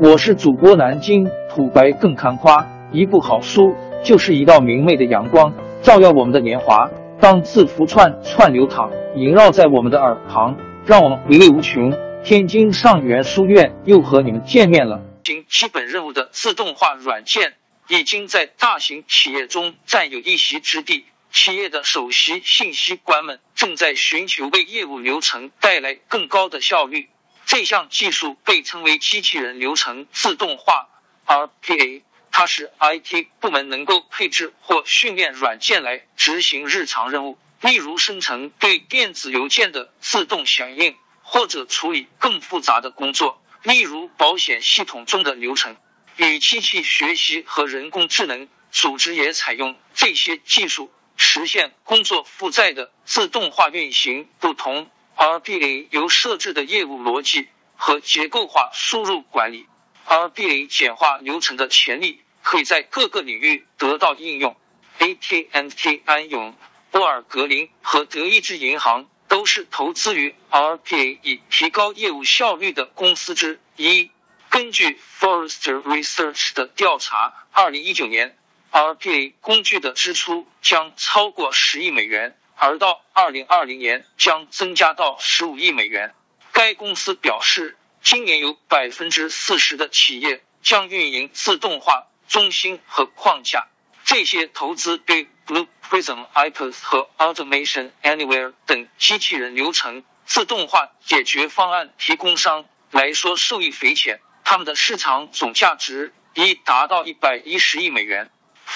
我是主播南京土白更看花，一部好书就是一道明媚的阳光，照耀我们的年华。当字符串串流淌，萦绕在我们的耳旁，让我们回味无穷。天津上元书院又和你们见面了。行基本任务的自动化软件已经在大型企业中占有一席之地。企业的首席信息官们正在寻求为业务流程带来更高的效率。这项技术被称为机器人流程自动化 （RPA），它使 IT 部门能够配置或训练软件来执行日常任务，例如生成对电子邮件的自动响应，或者处理更复杂的工作，例如保险系统中的流程。与机器学习和人工智能组织也采用这些技术，实现工作负载的自动化运行不同。RPA 由设置的业务逻辑和结构化输入管理，RPA 简化流程的潜力可以在各个领域得到应用。AT&T 安永、沃尔格林和德意志银行都是投资于 RPA 以提高业务效率的公司之一。根据 Forrester Research 的调查，二零一九年 RPA 工具的支出将超过十亿美元。而到二零二零年将增加到十五亿美元。该公司表示，今年有百分之四十的企业将运营自动化中心和框架。这些投资对 Blue Prism、iPads 和 Automation Anywhere 等机器人流程自动化解决方案提供商来说受益匪浅。他们的市场总价值已达到一百一十亿美元。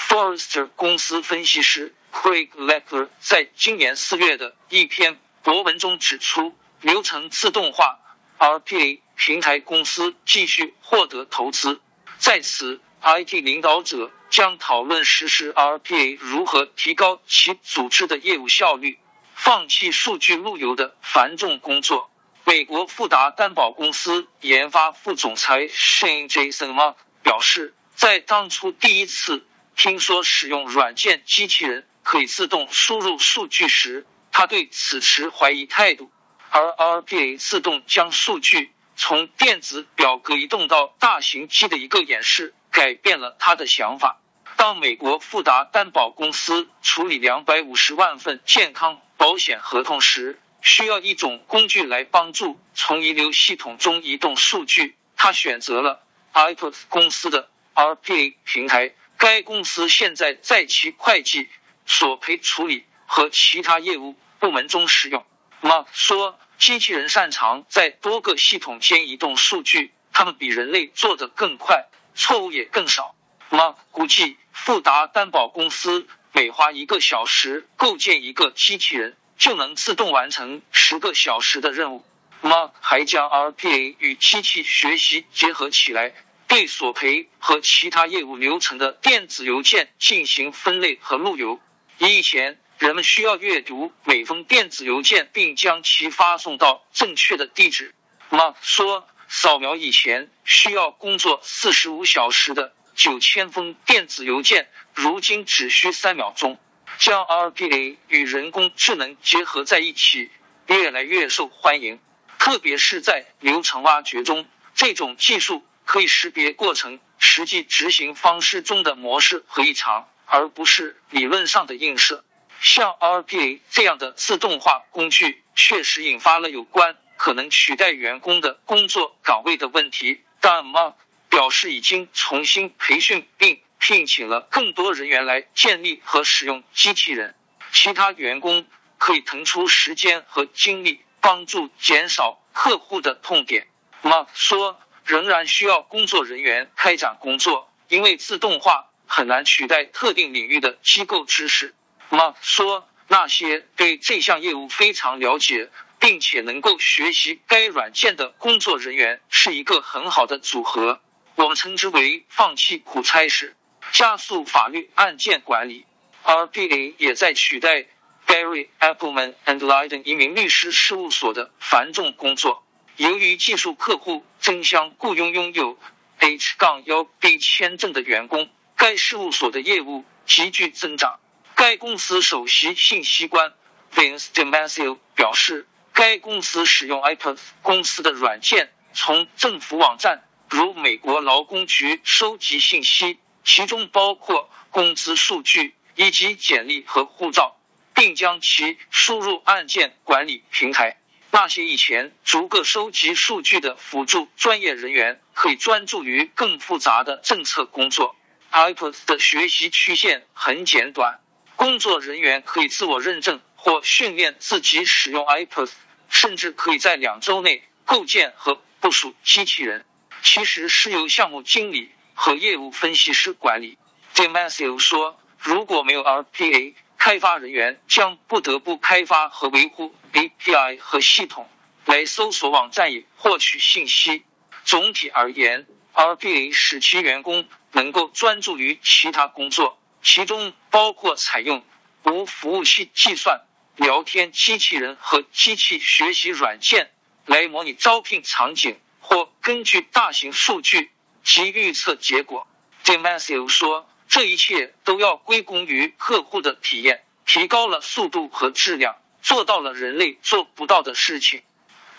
Forrester 公司分析师。Craig Lecker 在今年四月的一篇博文中指出，流程自动化 RPA 平台公司继续获得投资。在此，IT 领导者将讨论实施 RPA 如何提高其组织的业务效率，放弃数据路由的繁重工作。美国富达担保公司研发副总裁 Shane Jason Mark 表示，在当初第一次听说使用软件机器人。可以自动输入数据时，他对此持怀疑态度。而 RPA 自动将数据从电子表格移动到大型机的一个演示，改变了他的想法。当美国富达担保公司处理两百五十万份健康保险合同时，需要一种工具来帮助从遗留系统中移动数据，他选择了 iPod 公司的 RPA 平台。该公司现在在其会计。索赔处理和其他业务部门中使用。Mark 说，机器人擅长在多个系统间移动数据，他们比人类做得更快，错误也更少。Mark 估计，富达担保公司每花一个小时构建一个机器人，就能自动完成十个小时的任务。Mark 还将 RPA 与机器学习结合起来，对索赔和其他业务流程的电子邮件进行分类和路由。以前，人们需要阅读每封电子邮件，并将其发送到正确的地址。Mark 说，扫描以前需要工作四十五小时的九千封电子邮件，如今只需三秒钟。将 RPA 与人工智能结合在一起，越来越受欢迎，特别是在流程挖掘中。这种技术可以识别过程实际执行方式中的模式和异常。而不是理论上的映射。像 RPA 这样的自动化工具，确实引发了有关可能取代员工的工作岗位的问题。但 Mark 表示，已经重新培训并聘请了更多人员来建立和使用机器人。其他员工可以腾出时间和精力，帮助减少客户的痛点。Mark 说，仍然需要工作人员开展工作，因为自动化。很难取代特定领域的机构知识。Mark 说，那些对这项业务非常了解，并且能够学习该软件的工作人员是一个很好的组合。我们称之为放弃苦差事，加速法律案件管理。RPA 也在取代 Barry Appleman and Leiden 一名律师事务所的繁重工作。由于技术客户争相雇佣拥有 H- 杠幺 B 签证的员工。该事务所的业务急剧增长。该公司首席信息官 Vince Demasio 表示，该公司使用 iPad 公司的软件，从政府网站如美国劳工局收集信息，其中包括工资数据以及简历和护照，并将其输入案件管理平台。那些以前逐个收集数据的辅助专业人员，可以专注于更复杂的政策工作。iPad 的学习曲线很简短，工作人员可以自我认证或训练自己使用 iPad，甚至可以在两周内构建和部署机器人。其实是由项目经理和业务分析师管理。Demasio 说，如果没有 RPA，开发人员将不得不开发和维护 API 和系统来搜索网站以获取信息。总体而言，RPA 使其员工。能够专注于其他工作，其中包括采用无服务器计算、聊天机器人和机器学习软件来模拟招聘场景，或根据大型数据及预测结果。Demasio 说，这一切都要归功于客户的体验，提高了速度和质量，做到了人类做不到的事情。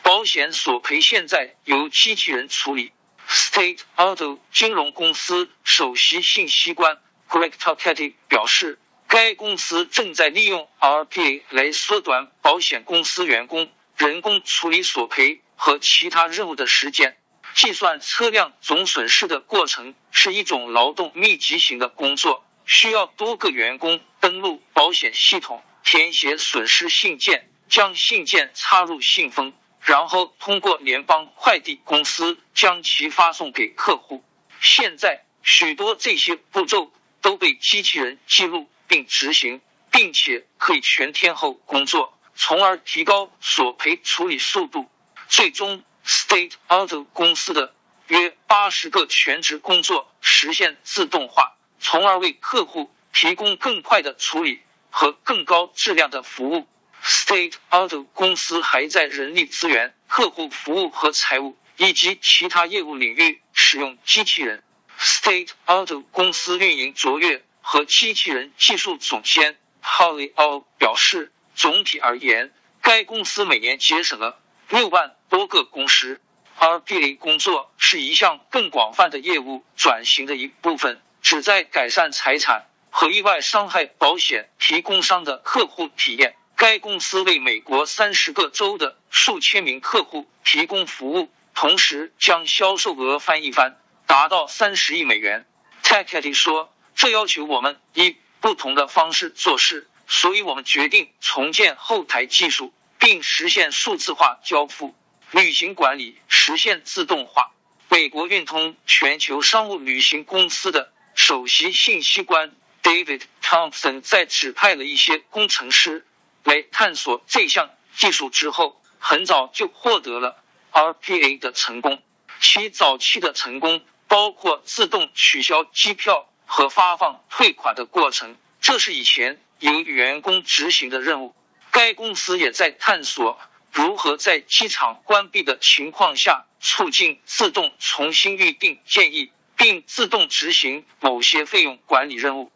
保险索赔现在由机器人处理。State Auto 金融公司首席信息官 Greg Talketti 表示，该公司正在利用 RPA 来缩短保险公司员工人工处理索赔和其他任务的时间。计算车辆总损失的过程是一种劳动密集型的工作，需要多个员工登录保险系统，填写损失信件，将信件插入信封。然后通过联邦快递公司将其发送给客户。现在许多这些步骤都被机器人记录并执行，并且可以全天候工作，从而提高索赔处理速度。最终，State Auto 公司的约八十个全职工作实现自动化，从而为客户提供更快的处理和更高质量的服务。State Auto 公司还在人力资源、客户服务和财务以及其他业务领域使用机器人。State Auto 公司运营卓越和机器人技术总监 Holly O 表示，总体而言，该公司每年节省了六万多个工时。RPA 工作是一项更广泛的业务转型的一部分，旨在改善财产和意外伤害保险提供商的客户体验。该公司为美国三十个州的数千名客户提供服务，同时将销售额翻一番，达到三十亿美元。t k e t 说：“这要求我们以不同的方式做事，所以我们决定重建后台技术，并实现数字化交付。旅行管理实现自动化。”美国运通全球商务旅行公司的首席信息官 David Thompson 在指派了一些工程师。来探索这项技术之后，很早就获得了 RPA 的成功。其早期的成功包括自动取消机票和发放退款的过程，这是以前由员工执行的任务。该公司也在探索如何在机场关闭的情况下促进自动重新预订建议，并自动执行某些费用管理任务。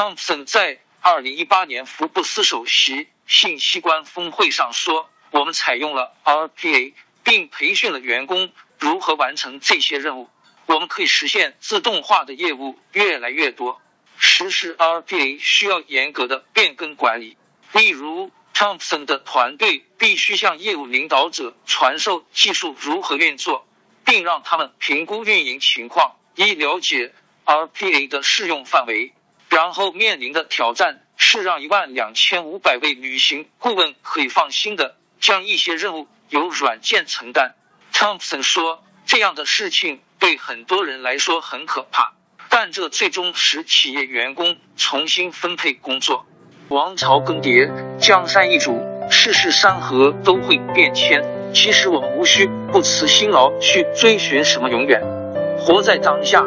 Thompson 在二零一八年福布斯首席信息官峰会上说：“我们采用了 RPA，并培训了员工如何完成这些任务。我们可以实现自动化的业务越来越多。实施 RPA 需要严格的变更管理，例如 Thompson 的团队必须向业务领导者传授技术如何运作，并让他们评估运营情况，以了解 RPA 的适用范围。”然后面临的挑战是让一万两千五百位旅行顾问可以放心的将一些任务由软件承担。Thompson 说：“这样的事情对很多人来说很可怕，但这最终使企业员工重新分配工作。王朝更迭，江山易主，世事山河都会变迁。其实我们无需不辞辛劳去追寻什么永远，活在当下，